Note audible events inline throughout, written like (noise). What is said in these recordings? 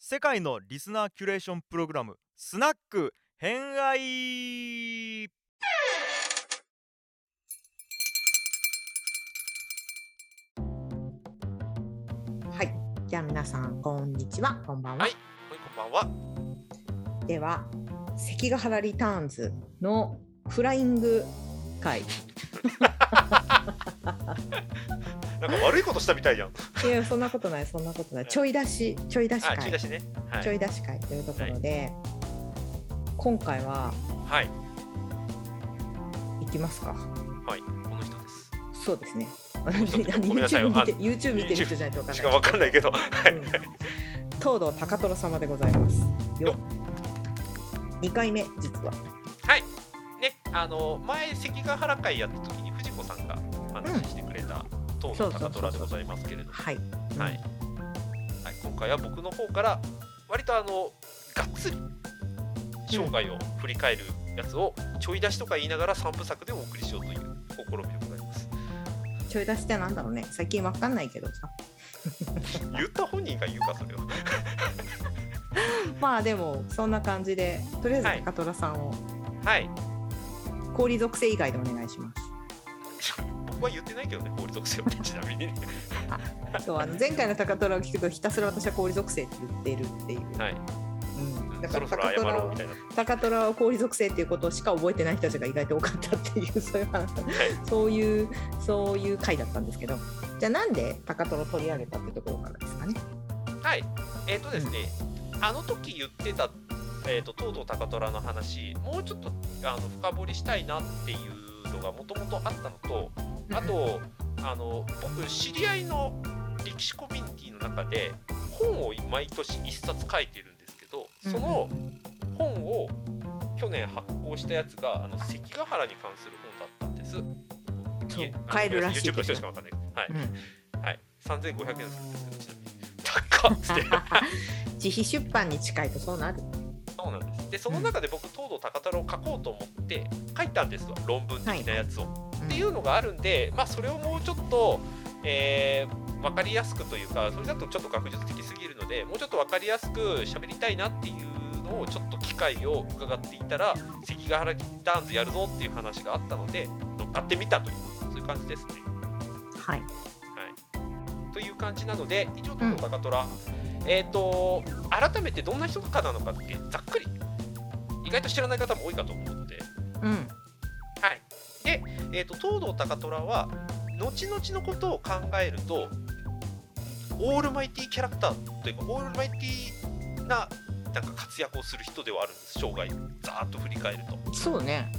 世界のリスナーキュレーションプログラムスナック偏愛はい。じゃあ皆さん、こんにちは。こんばんは。はいこんばんは。では、関ヶ原リターンズのフライング会。(laughs) なんか悪いことしたみたいじゃん。いや、そんなことない、そんなことない。ちょい出し、ちょい出しあ、会。ちいだしね。はい。ちょい出し会というところで、今回ははい。行きますか。はい。この人です。そうですね。YouTube 見てあ YouTube 見てる人じゃないと分かんない。しかわかんないけど。はい。うん東堂高虎様でございます。よ。2回目、実は。はい。ね、あの、前、関ヶ原会やった時に藤子さんがお話ししてくれた、東の高虎でございますけれども。はい。はい。はい。今回は僕の方から、割とあの、がっつり、生涯を振り返るやつを、ちょい出しとか言いながら3部作でお送りしようという試みでございます。ちょい出しってなんだろうね。最近わかんないけどさ。(laughs) 言った本人が言うか、それを。(laughs) まあでもそんな感じでとりあえずはい高虎さんをはい。氷属性以外でお願いします。僕は言ってないけどね、法律属性はちなみにね。そうあの前回の高虎を聞くとひたすら私は氷属性って言っているっていう。はい。うん、だから高虎を。高虎は氷属性っていうことしか覚えてない人たちが意外と多かったっていうそういう話そういうそういう回だったんですけどじゃあなんで高虎を取り上げたってところからですかね。はい。えっ、とですね、あの時言ってた、えー、と東堂高虎の話、もうちょっとあの深掘りしたいなっていうのがもともとあったのと、あと、あの僕、知り合いの歴史コミュニティの中で、本を毎年1冊書いてるんですけど、その本を去年発行したやつが、あの関ヶ原に関する本だったんです。買えるらしい YouTube の人しかわかんない。はい。うんはい、3500円するんですけど、ちなみに。高っつって。(laughs) 自費出版に近いとそうなる。そうなんです。で、その中で僕、東堂高太郎を書こうと思って書いたんですわ、論文的なやつを。っていうのがあるんで、まあ、それをもうちょっと、えー、分かりやすくというか、それだとちょっと学術的すぎるので、もうちょっと分かりやすく喋りたいなっていうのを、ちょっと機会を伺っていたら、関ヶ原リターンズやるぞっていう話があったので、乗っかってみたという、そういう感じですね。はい。はい、という感じなので、一応、東堂高虎、えっ、と、改めてどんな人かなのかって、ざっくり、意外と知らない方も多いかと思うので、うん。はい。で、えっ、と、東堂高虎は、後々のことを考えると、オールマイティーキャラクターというか、オールマイティーな、なんか活躍をする人ではあるんです、生涯、ざーっと振り返ると。そうね。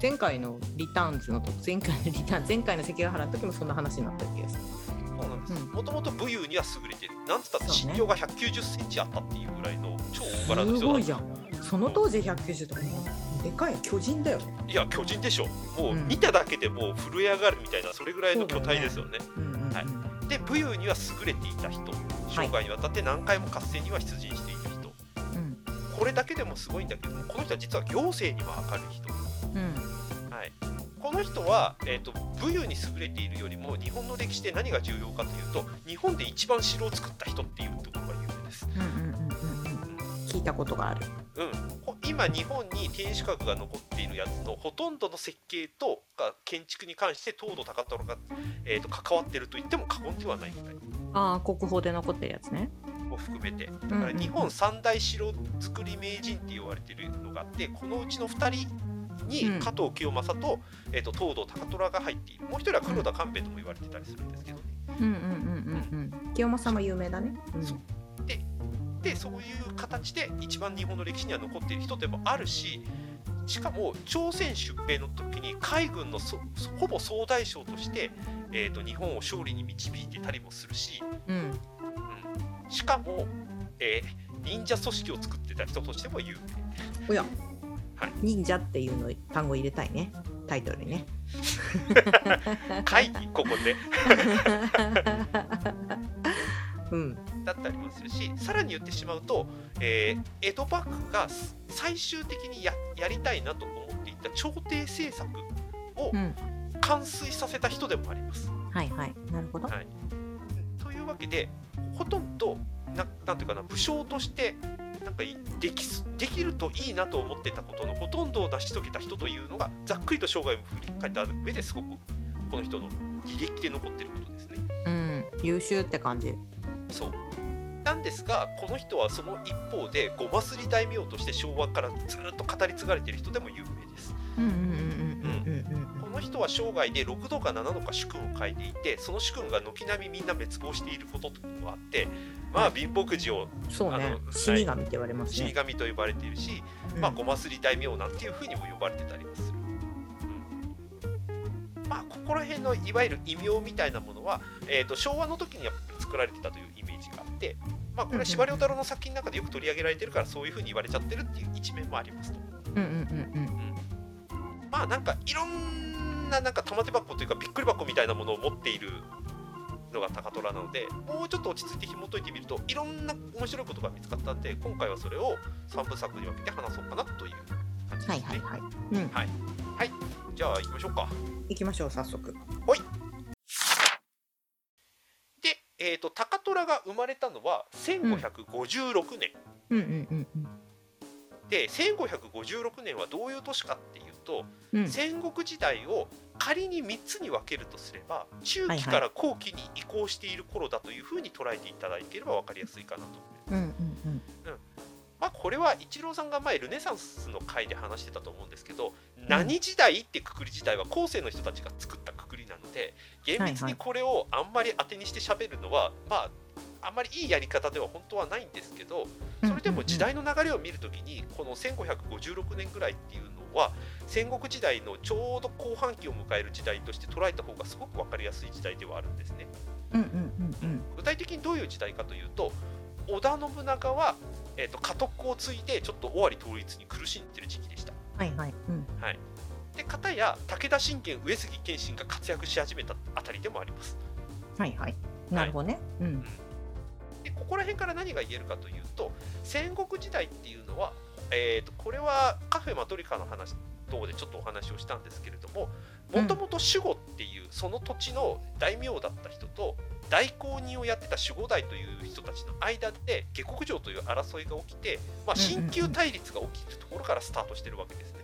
前回のリターンズの時前回のリターン前回の関ヶ原の時もそんな話になった気がする。そうなんです。うんもともと武勇には優れてる。なんつったって身長が190センチあったっていうぐらいの超大柄の人だすごいじゃん。その当時190とかもうでかい巨人だよ。いや、巨人でしょ。もううん見ただけでもう震え上がるみたいな、それぐらいの巨体ですよね。うんうんうん。はいで、武勇には優れていた人、生涯にわたって何回も合戦には出陣していた人、うんこれだけでもすごいんだけども、この人は実は行政にも明るい人。うんはい、この人は、えー、と武勇に優れているよりも日本の歴史で何が重要かというと日本で一番城を作った人っていうところが有名です、うんうんうんうんうん。聞いたことがある。うん、こ今日本に天守閣が残っているやつのほとんどの設計とか建築に関して東堂高虎が、えー、と関わっていると言っても過言ではないぐらい。ああ国宝で残ってるやつね。を含めて。だから日本三大城作り名人って言われてるのがあってこのうちの2人にうん。加藤清正と,、えー、と東堂高虎が入っている。もう一人は黒田官兵衛とも言われてたりするんですけどね。清正も有名だね。うん。そうでそういう形で一番日本の歴史には残っている人でもあるししかも朝鮮出兵の時に海軍のそほぼ総大将として、えー、と日本を勝利に導いてたりもするし、うん。うん、しかも、えー忍者組織を作ってた人としても有名おや。はい忍者っていうの単語入れたいね。タイトルにね。(laughs) 会議ここで (laughs) うん。だったりもするしさらに言ってしまうと、えー江戸幕府が最終的にややりたいなと思っていた朝廷政策をうん。完遂させた人でもあります。はいはい。なるほど。はいというわけでほとんどななんていうかな武将としてなんかいできすできるといいなと思ってたことのほとんどを成し遂げた人というのがざっくりと生涯を振り返った上ですごくこの人の履歴で残ってることですね。うん優秀って感じそうなんですがこの人はその一方でごますり大名として昭和からずっと語り継がれている人でも有名です。この人は生涯で6度か7度か主君を書いていてその主君が軒並みみんな滅亡していることというのがあってまあ貧乏くじをそうね。あの死神って言われます死ね神と呼ばれているし、うん。まあ、ごますり大名なんていうふうにも呼ばれてたりもする。うん。まあ、ここら辺のいわゆる異名みたいなものは、えー、と昭和の時には作られてたというイメージがあって、まあ、これは司馬遼太郎の作品の中でよく取り上げられてるからそういうふうに言われちゃってるっていう一面もありますと。うんうんうんまあなんかいろんななんか玉手箱というかびっくり箱みたいなものを持っているのが高虎なのでもうちょっと落ち着いて紐解いてみるといろんな面白いことが見つかったんで今回はそれを3部作に分けて話そうかなという感じですね。はいはいはい。うん。じゃあ行きましょうか。行きましょう早速。で、えー、と高虎が生まれたのは1556年、うん。うんうんうんで1556年はどういう年かっていうと、うん。戦国時代を仮に3つに分けるとすれば中期から後期に移行している頃だというふうに捉えていただければ分かりやすいかなと。思います。うん。うん。まあ、これはイチローさんが前ルネサンスの回で話してたと思うんですけど、何時代ってくくり自体は後世の人たちが作ったで厳密にこれをあんまり当てにして喋るのは、まああんまりいいやり方では本当はないんですけどうんそれでも時代の流れを見るときにこの1556年ぐらいっていうのは戦国時代のちょうど後半期を迎える時代として捉えた方がすごく分かりやすい時代ではあるんですね。うんうんうんうん。具体的にどういう時代かというと織田信長は、えー、と家督を継いでちょっと尾張統一に苦しんでる時期でした。はいはい。うんで片や武田信玄上杉謙信が活躍し始めたあたりでもあります。はいはい。なるほどね。うん。でここら辺から何が言えるかというと戦国時代っていうのは、えー、とこれはカフェマトリカの話等でちょっとお話をしたんですけれどももともと守護っていうその土地の大名だった人と大公人をやってた守護代という人たちの間で下克上という争いが起きて、まあ、新旧対立が起きるところからスタートしてるわけですね。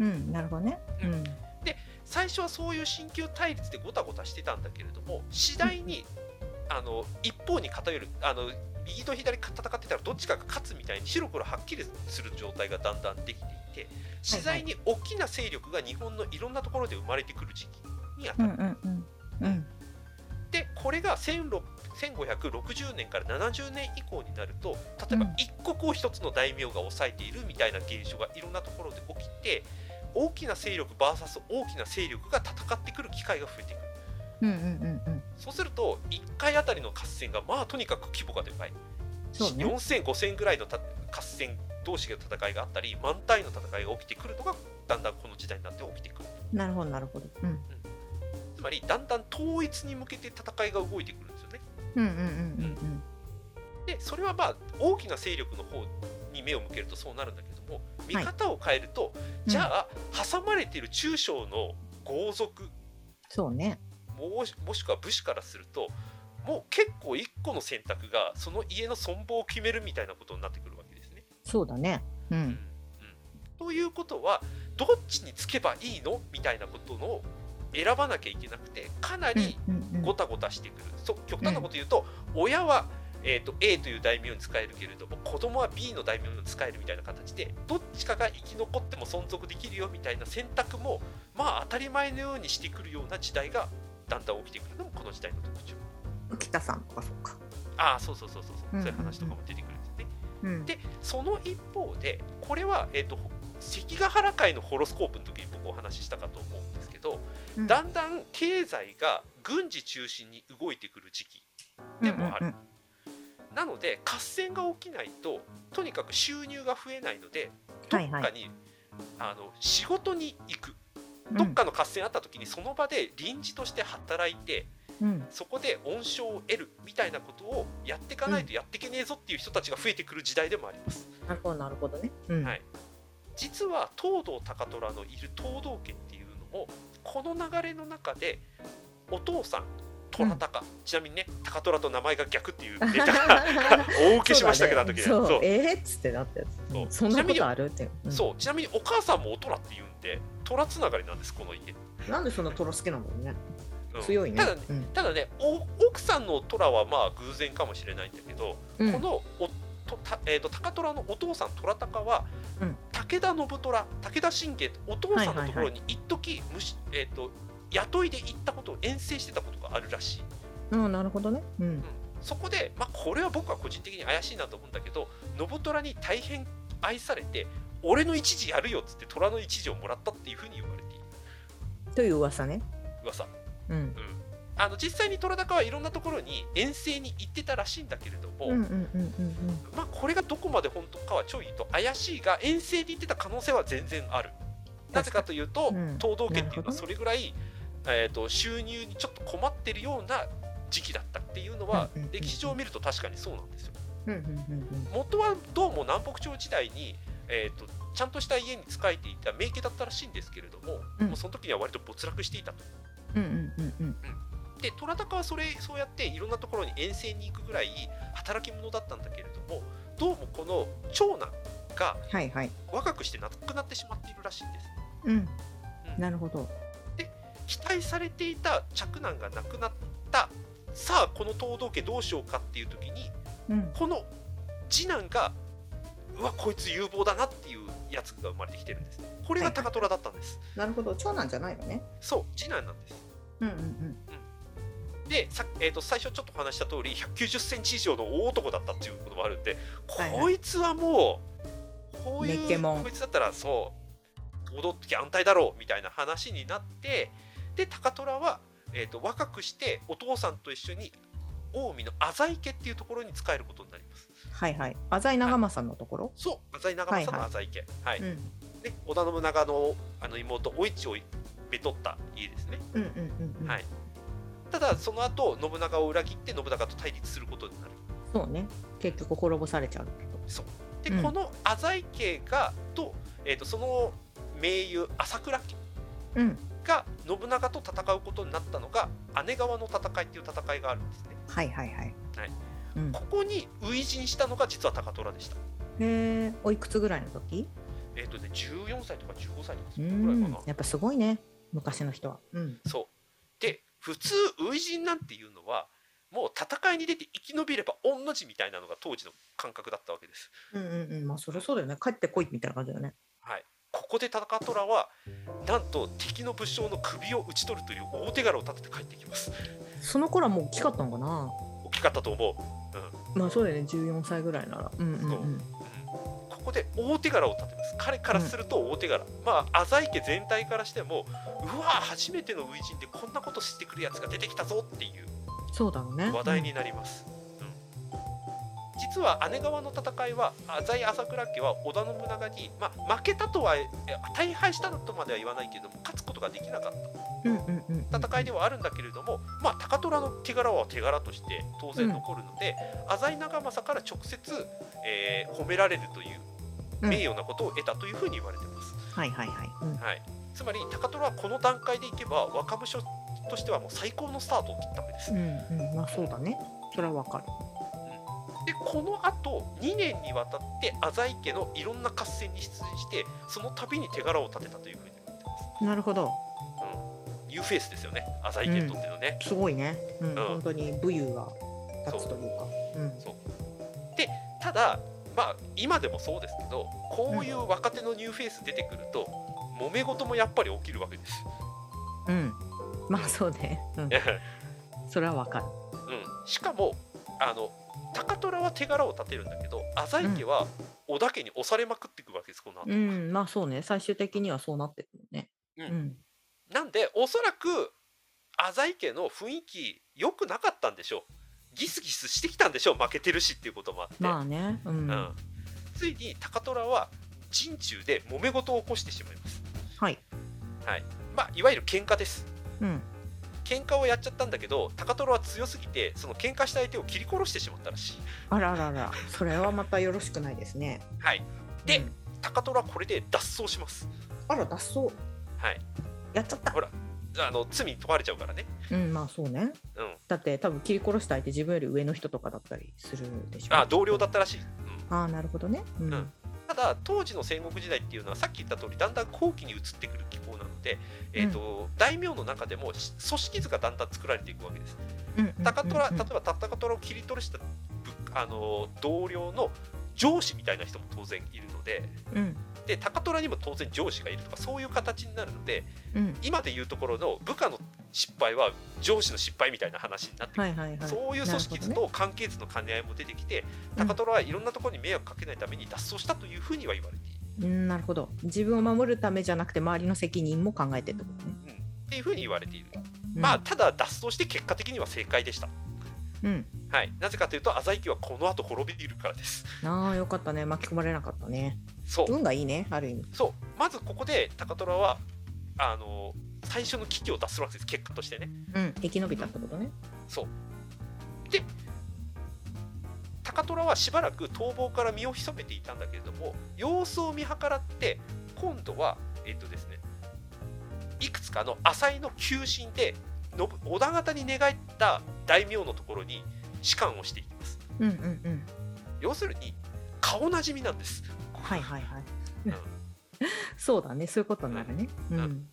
うんなるほどね。うん。最初はそういう新旧対立でごたごたしてたんだけれども次第にあの一方に偏るあの右と左戦ってたらどっちかが勝つみたいに白黒はっきりする状態がだんだんできていて次第に大きな勢力が日本のいろんなところで生まれてくる時期にあたる、うんうんうんうん。でこれが16 1560年から70年以降になると例えばうん。一国を一つの大名が抑えているみたいな現象がいろんなところで起きて大きな勢力 VS 大きな勢力が戦ってくる機会が増えてく。るうんうんうんうん。そうすると1回あたりの合戦がまあとにかく規模がでかい、そうね。4000、5000ぐらいのた合戦同士の戦いがあったり満単位の戦いが起きてくるのがだんだんこの時代になって起きてくる。なるほどなるほど。うん。つまりだんだん統一に向けて戦いが動いてくるんですよね。うんうんうんうん。でそれはまあ大きな勢力の方に目を向けるとそうなるんだけども見はい。方を変えると、うん。じゃあ挟まれている中小の豪族そうね。もしもしくは武士からするともう結構一個の選択がその家の存亡を決めるみたいなことになってくるわけですね。そうだね。ううんん。ということはどっちにつけばいいの？みたいなことの選ばなきゃいけなくてかなりうんうんごたごたしてくる、そ極端なこと言うと、親は、えー、と A という大名に使えるけれども子供は B の大名に使えるみたいな形でどっちかが生き残っても存続できるよみたいな選択もまあ当たり前のようにしてくるような時代がだんだん起きてくるのもこの時代の特徴。浮田さんとかそうかああそうそうそうそうそう、うんうんうんそういう話とかも出てくるんですね。うんでその一方でこれは、えー、と関ヶ原会のホロスコープの時に僕お話ししたかと思うんですけど、うんだんだん経済が軍事中心に動いてくる時期でもある。うんなので合戦が起きないととにかく収入が増えないのでどっはい。はいかに、あの仕事に行く。うん。どっかの合戦あった時にその場で臨時として働いてうん。そこで恩賞を得るみたいなことをやっていかないとやっていけねえぞっていう人たちが増えてくる時代でもあります。なるほどなるほどね。うん。はい。実は東堂高虎のいる東堂家っていうのもこの流れの中でお父さん虎高、ちなみにね高虎と名前が逆っていうネタが (laughs) 大受けしましたけど、あの時ね。そう,、そう。えー？っつってなったやつ。そう。そんなことあるって、うん。そう。ちなみにお母さんもお虎って言うんで虎つながりなんですこの家、なんでそんなトラ好きなんだろうね。うん。強いね。ただねうん。ただねお奥さんの虎はまあ偶然かもしれないんだけど、うん。このおとた、えー、と高虎のお父さん虎高は、うん。武田信虎武田信玄お父さんのところに一時、むしえー、と雇いで行ったことを遠征してたことがあるらしい。うんなるほどね。うん。そこで、まあ、これは僕は個人的に怪しいなと思うんだけど信虎に大変愛されて俺の一時やるよっつって虎の一時をもらったっていうふうに言われている。という噂ね。噂。うん。うん。あの実際に虎高はいろんなところに遠征に行ってたらしいんだけれども、うんうんうんうんまあ、これがどこまで本当かはちょいと怪しいが遠征に行ってた可能性は全然ある。なぜかというと、うん。東道家っていうのはそれぐらい、えー、と収入にちょっと困ってるような時期だったっていうのは、歴史上見ると確かにそうなんですよ。元はどうも南北朝時代に、えー、とちゃんとした家に仕えていた名家だったらしいんですけれども、うん。もうその時には割と没落していたと。で虎高はそれそうやっていろんなところに遠征に行くぐらい働き者だったんだけれどもどうもこの長男がはいはい。若くして亡くなってしまっているらしいんです。うん。なるほど期待されていた嫡男が亡くなった。さあこの東道家どうしようかっていう時にうん。この次男がうわこいつ有望だなっていうやつが生まれてきてるんです。これが高虎だったんです、なるほど。長男じゃないのね。そう次男なんです。うんうんでさ、えー、と最初ちょっとお話しした通り190センチ以上の大男だったっていうこともあるんで、はいはい。こいつはもうこういうこいつだったらそう踊って安泰だろうみたいな話になってで高虎は、えー、と若くしてお父さんと一緒に近江の浅井家っていうところに仕えることになります。はいはい。浅井長政のところ？そう。浅井長政の浅井家はい、うん。で織田信長のあの妹お市をめとった家ですね。うんうんうんうん。はい。ただその後信長を裏切って信長と対立することになる。そうね。結局滅ぼされちゃうけどそう。で、うん。この浅井家がと,、えー、とその盟友朝倉家。うんが信長と戦うことになったのが姉川の戦いっていう戦いがあるんですね。はいはいはい。はい。うん。ここに初陣したのが実は高虎でした。へえおいくつぐらいの時？えっ、とね14歳とか15歳とかうそのぐらいかな。ん。やっぱすごいね。昔の人は。うん。そう。で普通初陣なんていうのはもう戦いに出て生き延びれば御の字みたいなのが当時の感覚だったわけです。うんうんうん。まあそりゃそうだよね。帰ってこいみたいな感じだよね。はいここで高虎はなんと敵の武将の首を討ち取るという大手柄を立てて帰ってきます。その頃はもう大きかったのかな？大きかったと思う、まあそうだよね。14歳ぐらいなら。うんうんそう。うん。ここで大手柄を立てます。彼からすると大手柄、まあ浅井家全体からしてもうわ初めての初陣でこんなことしてくるやつが出てきたぞっていうそうだろうね。話題になります、うん実は姉川の戦いは浅井朝倉家は織田信長に、まあ、負けたとはえ大敗したとまでは言わないけれども勝つことができなかっうんうんうんた戦いではあるんだけれども、まあ、高虎の手柄は手柄として当然残るので、浅井長政から直接、えー褒められるといううん。名誉なことを得たというふうに言われてます、はいはいはい。うん。はい、つまり高虎はこの段階でいけば若武将としてはもう最高のスタートを切ったわけです、うんうん。まあそうだね。それはわかる。でこのあと2年にわたって浅井家のいろんな合戦に出演してその度に手柄を立てたというふうに言ってます、なるほど。うん、ニューフェイスですよね。浅井家にとってのね、すごいね。うん。うん。本当に武勇が立つというか。う。ん。でただまあ今でもそうですけどこういう若手のニューフェイス出てくると、揉め事もやっぱり起きるわけです、うん。まあそうね。うん。それはわかる。うん、しかもあの高虎は手柄を立てるんだけど浅井家は織田家に押されまくっていくわけですこの後、うんまあそうね。最終的にはそうなってくるね。うん。うん。なんでおそらく浅井家の雰囲気良くなかったんでしょう。ギスギスしてきたんでしょう負けてるしっていうこともあって、まあね。ううん。ん、ついに高虎は陣中で揉め事を起こしてしまいます、はい。はい。まあ、いわゆる喧嘩です。うん喧嘩をやっちゃったんだけど高虎は強すぎてその喧嘩した相手を切り殺してしまったらしい、あららら。それはまたよろしくないですね。はい、でうん。高虎はこれで脱走します。あら脱走。はい。やっちゃった。ほらあの罪に問われちゃうからね。うんまあそうね。うん、だって多分切り殺した相手自分より上の人とかだったりするでしょ。あ同僚だったらしい。うん。ああなるほどね。うん、うんただ当時の戦国時代っていうのはさっき言った通りだんだん後期に移ってくる気候なので、えーと大名の中でもし組織図がだんだん作られていくわけです。高虎例えば高虎を切り取りした部あの同僚の上司みたいな人も当然いるのでうんで高虎にも当然上司がいるとかそういう形になるのでうん。今でいうところの部下の失敗は上司の失敗みたいな話になってくる。はいはいはい。そういう組織図と関係図の兼ね合いも出てきて、どね高虎はいろんなところに迷惑かけないために脱走したというふうには言われている。うんうんなるほど。自分を守るためじゃなくて周りの責任も考えてってことね、うんっていうふうに言われている。うん。まあ、ただ脱走して結果的には正解でした。うん。はい、なぜかというと浅井家はこの後滅びるからです。ああよかったね。巻き込まれなかったねそう。運がいいねある意味。そう。まずここで高虎はあの最初の危機を脱するわけです。結果としてね。うん。生き延びたってことね。そう。で高虎はしばらく逃亡から身を潜めていたんだけれども様子を見計らって今度はえっとですねいくつかの浅井の求心で信織田方に寝返った大名のところに仕官をしていきます。うんうんうん。要するに顔なじみなんですはいはいはい。うん。(laughs) そうだね。そういうことになるね。うん、うん。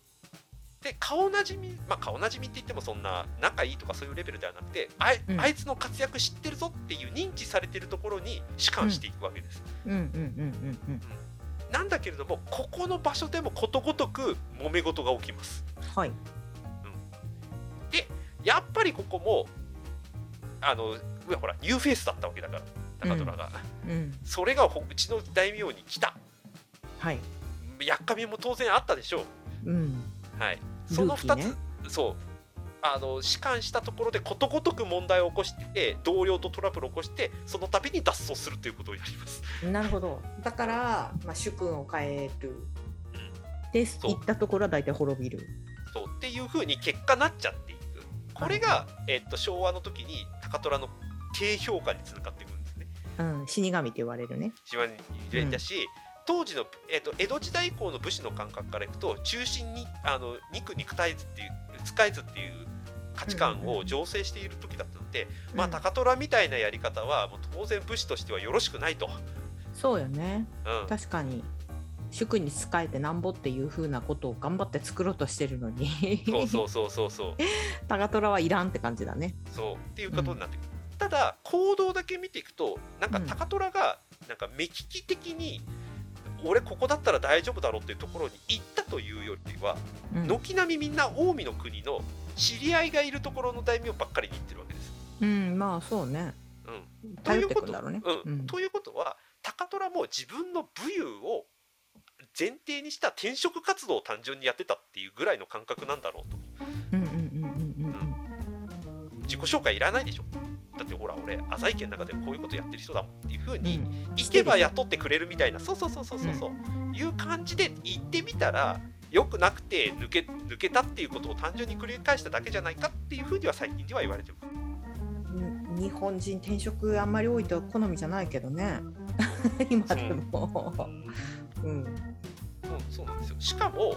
で顔なじみまあ顔なじみって言ってもそんな仲いいとかそういうレベルではなくてあい,、うん。あいつの活躍知ってるぞっていう認知されてるところに仕官していくわけです、うんうんうんうんうん。なんだけれどもここの場所でもことごとく揉め事が起きます。はい。やっぱりここもあのほらニューフェイスだったわけだから高虎が、うん。それがほうちの大名に来た。はい。やっかみも当然あったでしょう。うん。はい、その2つ、ね。そう。あの仕官したところでことごとく問題を起こして同僚とトラブルを起こしてその度に脱走するということをやります。なるほど。だから、まあ、主君を変える。でそう。行ったところは大体滅びる。そう。っていうふうに結果なっちゃっていく。これが、えっと昭和の時に高虎の低評価につながって。うん死神って言われるね。島に入れたし、当時の、えっと江戸時代以降の武士の感覚からいくと中心にあの肉肉体図っていう使えずっていう価値観を醸成している時だったので、まあうん。高虎みたいなやり方はもう当然武士としてはよろしくないと。そうよね。うん、確かに。主君に仕えてなんぼっていうふうなことを頑張って作ろうとしてるのに。そうそうそうそうそう。(laughs) 高虎はいらんって感じだね。そう。っていうことになってくる、ただ行動だけ見ていくとなんかうん。高虎がなんか目利き的に、俺ここだったら大丈夫だろうっていうところに行ったというよりはうん。軒並みみんな近江の国の知り合いがいるところの大名ばっかりに行ってるわけです。うんまあそうね。うん、ということうねうん。うん。ということは高虎も自分の武勇を前提にした転職活動を単純にやってたっていうぐらいの感覚なんだろうと。うんうんうんうん。うん。自己紹介いらないでしょだってほら俺浅井家の中でこういうことやってる人だもんっていうふううん。に行けば雇ってくれるみたいなそうそうそうそうそうそう、いう感じで行ってみたら良くなくて抜け抜けたっていうことを単純に繰り返しただけじゃないかっていうふうには最近では言われてるうん日本人転職あんまり多いと好みじゃないけどね。(laughs) 今でも、うん、そうそうなんですよ。しかも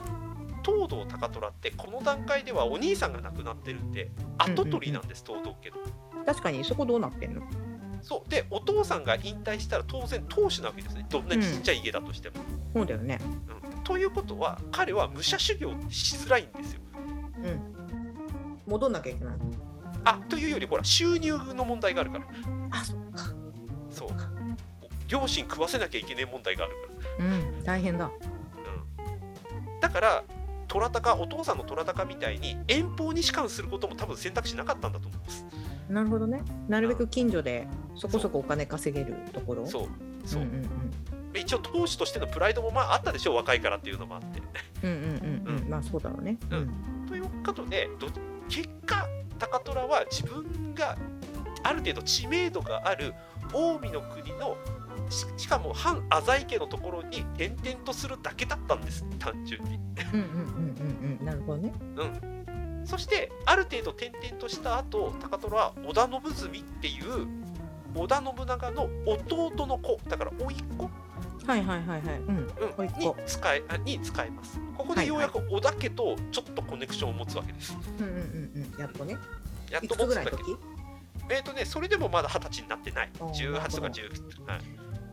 東堂高虎ってこの段階ではお兄さんが亡くなってるんで跡取りなんです、東堂家の。確かにそこどうなってんの？そう。でお父さんが引退したら当然当主なわけですね。どんなにちっちゃい家だとしても。そうだよね。うん。ということは彼は武者修行しづらいんですよ。うん。戻んなきゃいけない。あというよりほら収入の問題があるから。あそっか。そう。両親食わせなきゃいけない問題があるから。うん。大変だ。うん、だから虎高お父さんの虎高みたいに遠方に仕官することも多分選択肢なかったんだと思います。なるほどね。なるべく近所でそこそこお金稼げるところ？そう。そう、んうん一応当主としてのプライドもまああったでしょう若いからっていうのもあって。うんうんうんうん。うん。うんまあそうだろうね。ううん。んということでど結果高虎は自分がある程度知名度がある近江の国のししかも反浅井家のところに転々とするだけだったんです。単純に。うんうんうんうんうん。なるほどね。そしてある程度転々とした後高虎は織田信純っていう織田信長の弟の子。だから甥っ子、はいはいはいはい。うん。に使えあに使えます。ここでようやく織田家とちょっとコネクションを持つわけです。うんうんうんうん。やっとね。やっと持つわけぐらいの時？えっ、とねそれでもまだ二十歳になってない。あー18とかなる19、はい、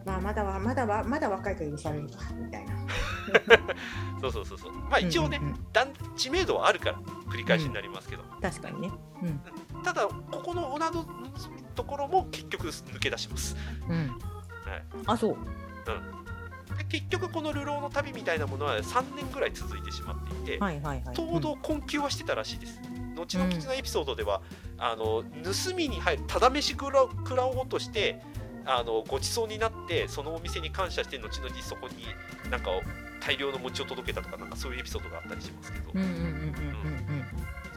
まあまだはまだはまだ若いから許されるかみたいな。(laughs) そうそうそうそうまあ一応ね、うんうんうん知名度はあるから繰り返しになりますけど、確かにね。うん。ただここの同じところも結局抜け出しますうん。あ、そう。で結局この流浪の旅みたいなものは3年ぐらい続いてしまっていて、はいはいはい。ちょうど困窮はしてたらしいです。後の吉のエピソードでは、あの盗みに入るただ飯食ら食らおうとしてあのごちそうになってそのお店に感謝して後々そこになんか大量の餅を届けたとかなんかそういうエピソードがあったりしますけど、うんうんうんうん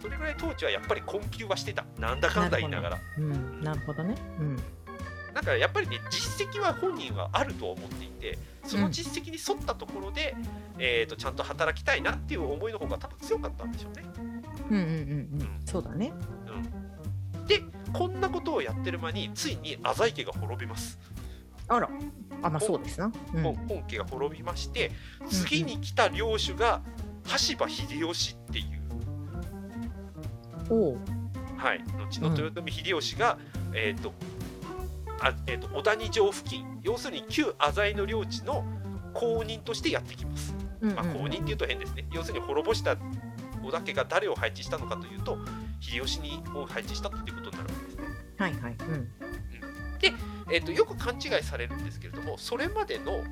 それぐらい当時はやっぱり困窮はしてたなんだかんだ言いながらうんうん。うん。なるほどね。うん。だからやっぱりね実績は本人はあるとは思っていてその実績に沿ったところで、えー、とちゃんと働きたいなっていう思いの方が多分強かったんでしょうね。うんうんうんうん。そうだね。こんなことをやってる間についに浅井家が滅びます。あら。あ、まあそうですな。うん。本本家が滅びまして次に来た領主が羽柴秀吉っていう、おう。はい、後の豊臣秀吉が、えーとあえー、と小谷城付近要するに旧浅井の領地の公認としてやってきます。うんうんまあ、公認っていうと変ですね。要するに滅ぼした織田家が誰を配置したのかというと秀吉にを配置したっていうことになるわ。はいはい。うん。えー、とよく勘違いされるんですけれどもそれまでの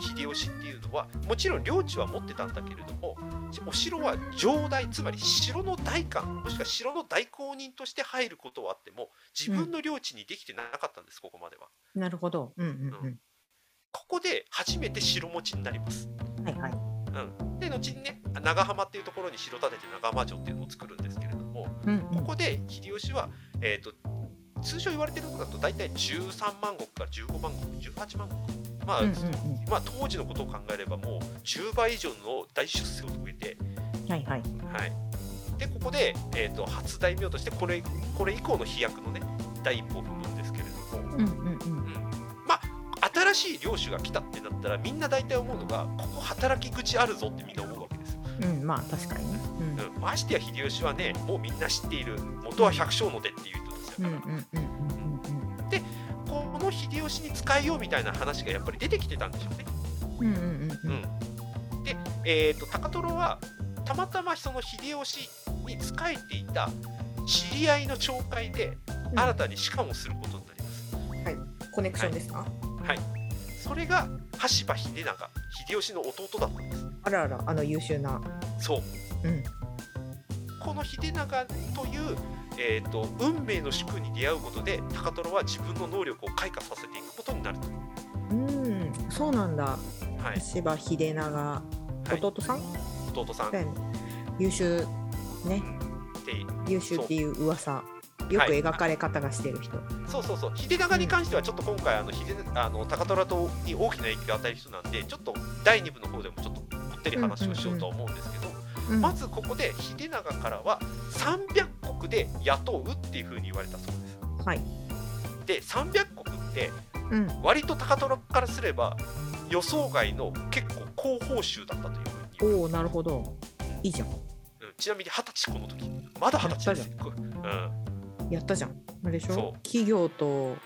秀吉っていうのはもちろん領地は持ってたんだけれどもお城は城代つまり城の代官もしくは城の代行人として入ることはあっても自分の領地にできてなかったんです、ここまでは。なるほど。うんうんここで初めて城持ちになります。うん。はいはい。うん、で後にね長浜っていうところに城建てて長浜城っていうのを作るんですけれどもうんうん。ここで秀吉は、えー、と通称言われてるのだと大体13万石から15万石18万石まあ、うんうんまあ、当時のことを考えればもう10倍以上の大出世を遂げて、うん。はいはい。はい、でここで、えー、と初大名としてこれこれ以降の飛躍のね第一歩を踏むんですけれども、うんうんうん。まあ新しい領主が来たってなったらみんな大体思うのがここ働き口あるぞってみんな思うわけですよ。うん、まあ確かにね。うん、ましてや秀吉はねもうみんな知っている元は百姓の出っていううん。ようんうんうんうんこの秀吉に使えようみたいな話がやっぱり出てきてたんでしょうね。うん。うんうんうんうん。で、えー、と高虎はたまたまその秀吉に仕えていた知り合いの町会でうん新たに仕官をすることになります。コネクションですか、はい、それが羽柴秀長秀吉の弟だったんです。あらあら、あの優秀な。そううん。この秀長という、えー、と運命の宿に出会うことで高虎は自分の能力を開花させていくことになると。うん、そうなんだ。はい、柴秀長、はい。弟さん、弟さん。優秀ね、で優秀っていう噂。よく描かれ方がしてる人。そうそうそう。秀長に関してはちょっと今回あの秀あの高虎とに大きな影響を与える人なんでちょっと第2部の方でもちょっとこってり話をしようとは思うんですけど、うんまずここで秀長からは300石で雇うっていうふうに言われたそうです。はい。で300石ってうん。割と高虎からすれば予想外の結構高報酬だったというふうにおお、なるほど。いいじゃん。うんちなみに二十歳この時まだ二十歳ですよ。うんやったじゃん。あれでしょ？企業と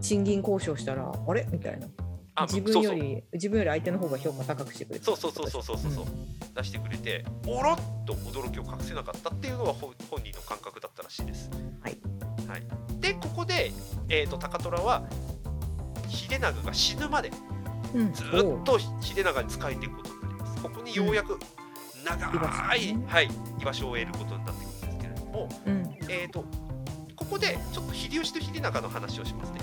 賃金交渉したら、あれ？みたいな。あ自分より自分より相手の方が評価高くしてくれたそうそうそうそうそうそうそう、出してくれておろっと驚きを隠せなかったっていうのが本本人の感覚だったらしいです。はい。はい、でここで、えー、と高虎は秀長が死ぬまでうん、うんずっと秀長に仕えていくことになります。ここにようやく長い、ね。はい、居場所を得ることになってくるんですけれども、おううん。えー、とここでちょっと秀吉と秀長の話をしますね。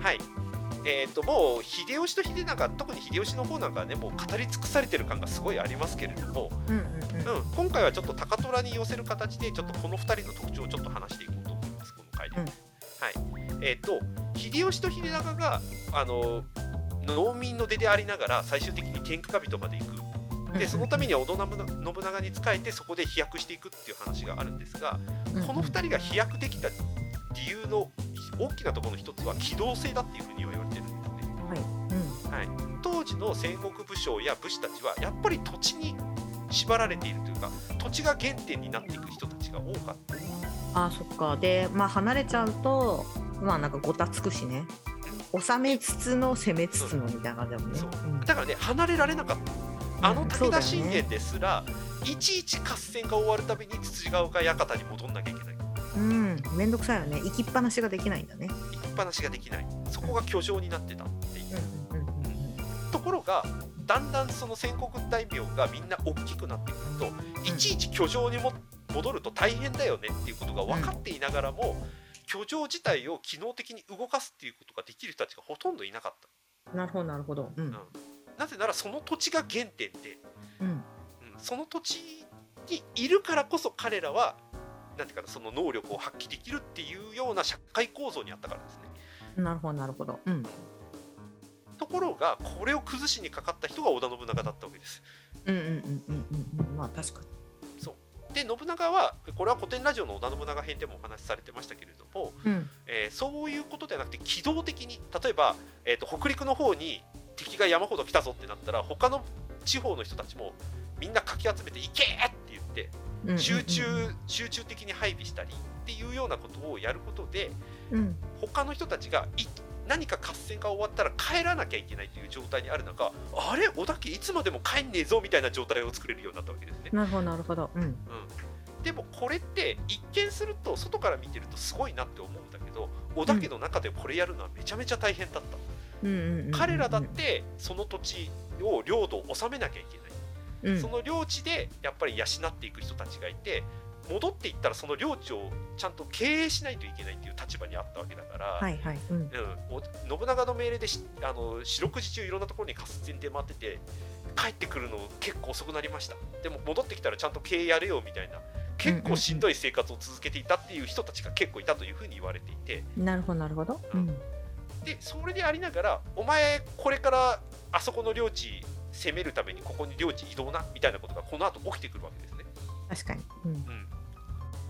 はいえー、ともう秀吉と秀長特に秀吉の方なんかはねもう語り尽くされてる感がすごいありますけれども、うんうんうん。うん、今回はちょっと高虎に寄せる形でちょっとこの2人の特徴をちょっと話していこうと思いますこの回で。うん。はい。えー、と秀吉と秀長があの農民の出でありながら最終的に天下人まで行く。でそのためには織田信長に仕えてそこで飛躍していくっていう話があるんですが、この2人が飛躍できた理由の大きなところの一つは機動性だっていうふうに言われてるんですね。はい。うん。はい、当時の戦国武将や武士たちはやっぱり土地に縛られているというか土地が原点になっていく人たちが多かった。あそっか。でまあ離れちゃうとまあなんかごたつくしね。収めつつの攻めつつのみたいな感じだもんね。そう。うん。だからね離れられなかった。あのうん武田信玄ですら、いちいち合戦が終わるたびに土ヶ丘館に戻んなきゃいけないうん。めんどくさいよね。行きっぱなしができないんだね。行きっぱなしができない。そこが居城になってたっていう。うんうんうんところがだんだんその戦国大名がみんな大きくなってくるといちいち居城にも戻ると大変だよねっていうことが分かっていながらも、居城自体を機能的に動かすっていうことができる人たちがほとんどいなかっうんなるほどなるほど。うん。た、なぜならその土地が原点で、うん。うん、その土地にいるからこそ彼らはなんていうかなその能力を発揮できるっていうような社会構造にあったからですね。なるほどなるほど。うん。ところがこれを崩しにかかった人が織田信長だったわけです。うんうんうんうんうんうん。まあ確かに。で信長はこれは古典ラジオの織田信長編でもお話しされてましたけれども、うん。えーそういうことではなくて機動的に例えば、えー、と北陸の方に敵が山ほど来たぞってなったら他の地方の人たちもみんなかき集めて「行け!」っ集中集中的に配備したりっていうようなことをやることでうん。他の人たちがい何か合戦が終わったら帰らなきゃいけないという状態にある中あれ？織田家いつまでも帰んねえぞみたいな状態を作れるようになったわけですね。なるほどなるほど。うん。うん、でもこれって一見すると外から見てるとすごいなって思うんだけど織田家の中でこれやるのはめちゃめちゃ大変だった、うん。彼らだってその土地を領土を治めなきゃいけない、うん。その領地でやっぱり養っていく人たちがいて戻っていったらその領地をちゃんと経営しないといけないっていう立場にあったわけだから、はいはい。うん。うん、お信長の命令でしあの四六時中いろんなところに合戦で回ってて帰ってくるの結構遅くなりました。でも戻ってきたらちゃんと経営やれよみたいな結構しんどい生活を続けていたっていう人たちが結構いたというふうに言われていて。なるほどなるほど。うん。でそれでありながらお前これからあそこの領地攻めるためにここに領地移動なみたいなことがこの後起きてくるわけですね。確かに。うん。うん。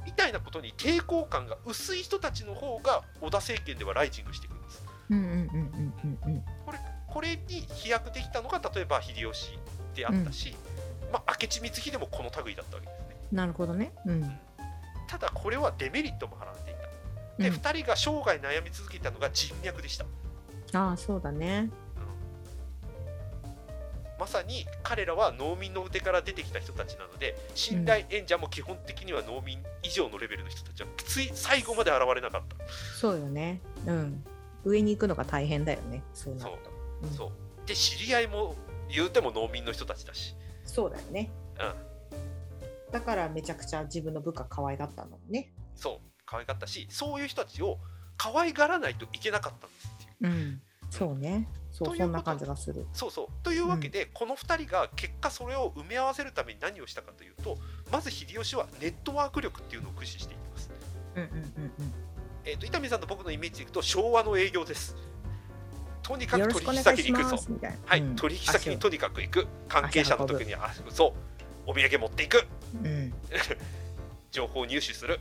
みたいなことに抵抗感が薄い人たちの方が織田政権ではライジングしてくるんです。うんうんうんうんうんうん。これに飛躍できたのが例えば秀吉であったし、まあ、明智光秀もこの類だったわけですね。なるほどね。うん。ただこれはデメリットもはらんでいた。で、うん。2人が生涯悩み続けたのが人脈でした、ああそうだねまさに彼らは農民の腕から出てきた人たちなので信頼演者も基本的には農民以上のレベルの人たちはつい最後まで現れなかった。そうよね。うん。上に行くのが大変だよね。そうなると。う。ん。そう。で知り合いも言うても農民の人たちだし、そうだよね。うん、だからめちゃくちゃ自分の部下可愛がったのね。そう。可愛かったしそういう人たちを可愛がらないといけなかったんですっていう。うん。そうねそうそんな感じがする。そうそう。というわけで、この2人が結果それを埋め合わせるために何をしたかというとまず秀吉はネットワーク力っていうのを駆使していきます、うんうんうんえー、と伊丹さんと僕のイメージでいくと昭和の営業です。とにかく取引先に行くぞ。いな。はい、うん。取引先にとにかく行く。関係者の時にあそうお土産持っていく。うん。(laughs) 情報を入手する。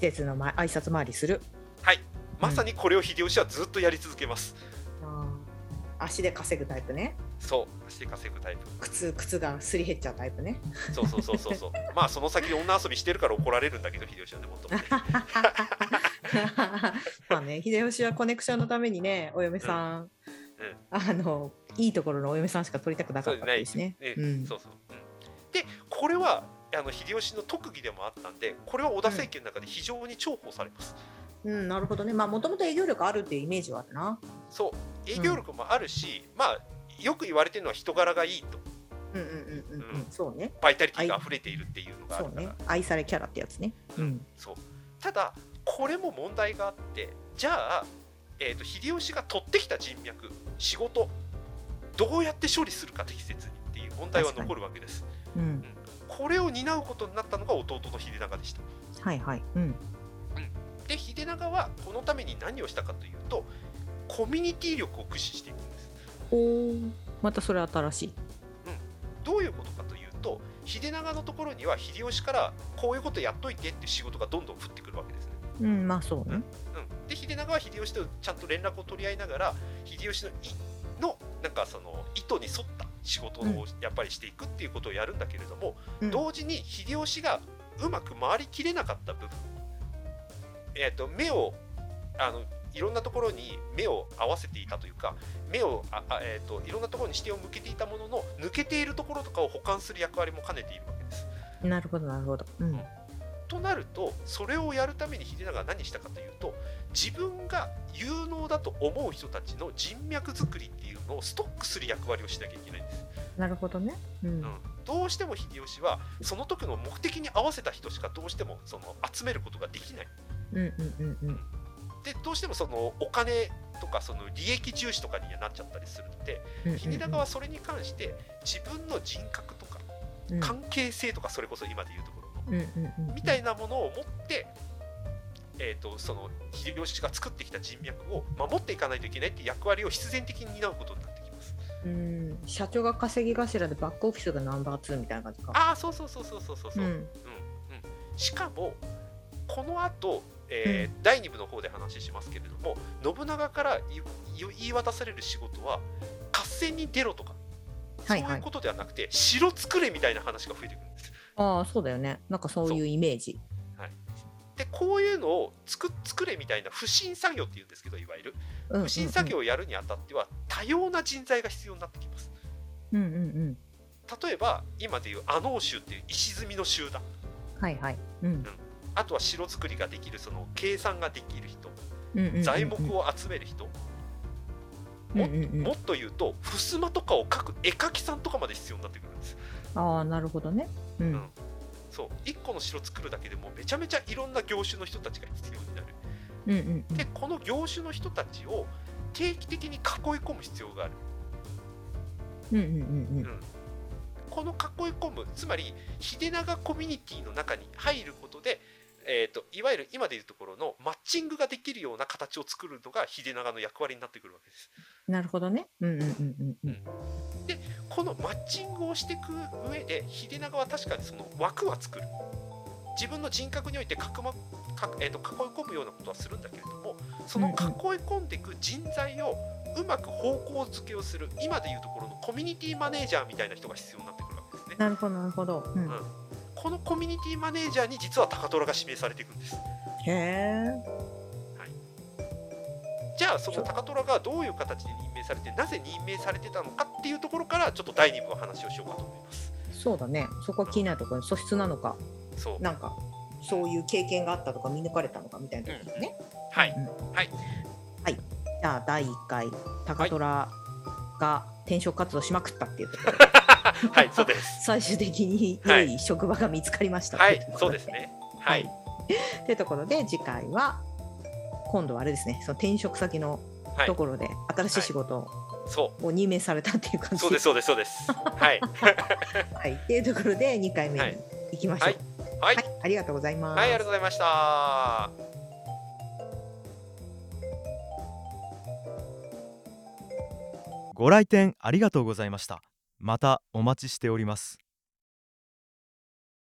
季節の前挨拶回りする。はい。まさにこれを秀吉はずっとやり続けます、あー足で稼ぐタイプね。そう足で稼ぐタイプ。靴靴がすり減っちゃうタイプね。そうそうそうそうそう。(laughs) まあその先女遊びしてるから怒られるんだけど秀吉はねもと (laughs) まあね秀吉はコネクションのためにねお嫁さん、あのいいところのお嫁さんしか取りたくなかったっていうしね。ねうん。そうそう、うん。でこれはあの秀吉の特技でもあったんでこれは織田政権の中で非常に重宝されます、うん、なるほどね。まあもともと営業力あるっていうイメージはあるな。そう。営業力もあるし、まあよく言われてるのは人柄がいいと。うんうんうんうん、うん。うん。そうね。バイタリティが溢れているっていうのがあそうるから。ね。愛されキャラってやつね。うん。そう。ただこれも問題があってじゃあ、えー、と秀吉が取ってきた人脈仕事どうやって処理するか適切にっていう問題は残るわけです。うん。これを担うことになったのが弟の秀長でした。はいはい。うん長はこのために何をしたかというとコミュニティ力を駆使していくんです。おー。またそれ新しい。どういうことかというと秀長のところには秀吉からこういうことやっといてって仕事がどんどん降ってくるわけですね、うんまあそうね。うん、で秀秀長は秀吉とちゃんと連絡を取り合いながら秀吉のいのなんかその意図に沿った仕事をやっぱりしていくっていうことをやるんだけれども、うん。同時に秀吉がうまく回りきれなかった部分、えー、と目をあのいろんなところに目を合わせていたというか目をああ、えー、といろんなところに視点を向けていたものの抜けているところとかを補完する役割も兼ねているわけです。なるほどなるほど。うんとなるとそれをやるために秀長は何したかというと自分が有能だと思う人たちの人脈作りっていうのをストックする役割をしなきゃいけないんです。なるほどね。うんうん、どうしても秀吉はその時の目的に合わせた人しかどうしてもその集めることができない。うんうんうんうん。でどうしてもそのお金とかその利益重視とかにはなっちゃったりするのでうんうん秀長はそれに関して自分の人格とかうん。関係性とかそれこそ今で言うところのみたいなものを持って、えー、とその秀吉が作ってきた人脈を守っていかないといけないって役割を必然的に担うことになってきます。うん。社長が稼ぎ頭でバックオフィスがナンバー2みたいな感じか。ああそうそうそうそうそうそうそう、うん。うんうん、しかもこの後、えー第2部の方で話しますけれども信長から言い渡される仕事は合戦に出ろとか、はいはい。そういうことではなくて城作れみたいな話が増えてくるんです。ああそうだよね。なんかそういうイメージ。でこういうのを作作れみたいな不審作業っていうんですけどいわゆる。うんうんうん。不審作業をやるにあたっては多様な人材が必要になってきます。うんうんうん。例えば今でいう阿能衆っていう石積みの集団。はいはい。うんあとは城作りができるその計算ができる人。材木を集める人、もっと言うと襖とかを描く絵描きさんとかまで必要になってくるんです。ああなるほどね。うん。うん。そう。1個の城作るだけでもめちゃめちゃいろんな業種の人たちが必要になる。うんうんうん。でこの業種の人たちを定期的に囲い込む必要がある、うんうんうんうん。この囲い込むつまり秀長コミュニティの中に入ることで、えー、といわゆる今でいうところのマッチングができるような形を作るのが秀長の役割になってくるわけですうん。なるほどね。うんうんうんうんうん。このマッチングをしていく上で秀長は確かにその枠は作る自分の人格においてかくまか、えー、と囲い込むようなことはするんだけれどもその囲い込んでいく人材をうまく方向づけをする今でいうところのコミュニティマネージャーみたいな人が必要になってくるわけですねなるほどなるほど。うんうんこのコミュニティマネージャーに実は高虎が指名されていくんです。へえ。じゃあその高虎がどういう形で任命されてなぜ任命されてたのかっていうところからちょっと第2部の話をしようかと思います。そうだね。そこは気になるところ素質なのか、そう。なんかそういう経験があったとか見抜かれたのかみたいなところね。はい。うん。はい。はい。じゃあ第1回高虎が転職活動しまくったっていうところ。で、はいそうです。(laughs) 最終的に良はい。い職場が見つかりました。はいっていそうです。ね。はい。とい。(laughs) うところで次回は今度はあれですね。その転職先のはい。ところで新しい仕事そう。を任命されたっていう感じ。そうですそうですそうです。(laughs) はい。はい、っていうところで2回目にはい。行きましょう。はい。はい、ありがとうございます。はいありがとうございました。ご来店ありがとうございましたまたお待ちしております。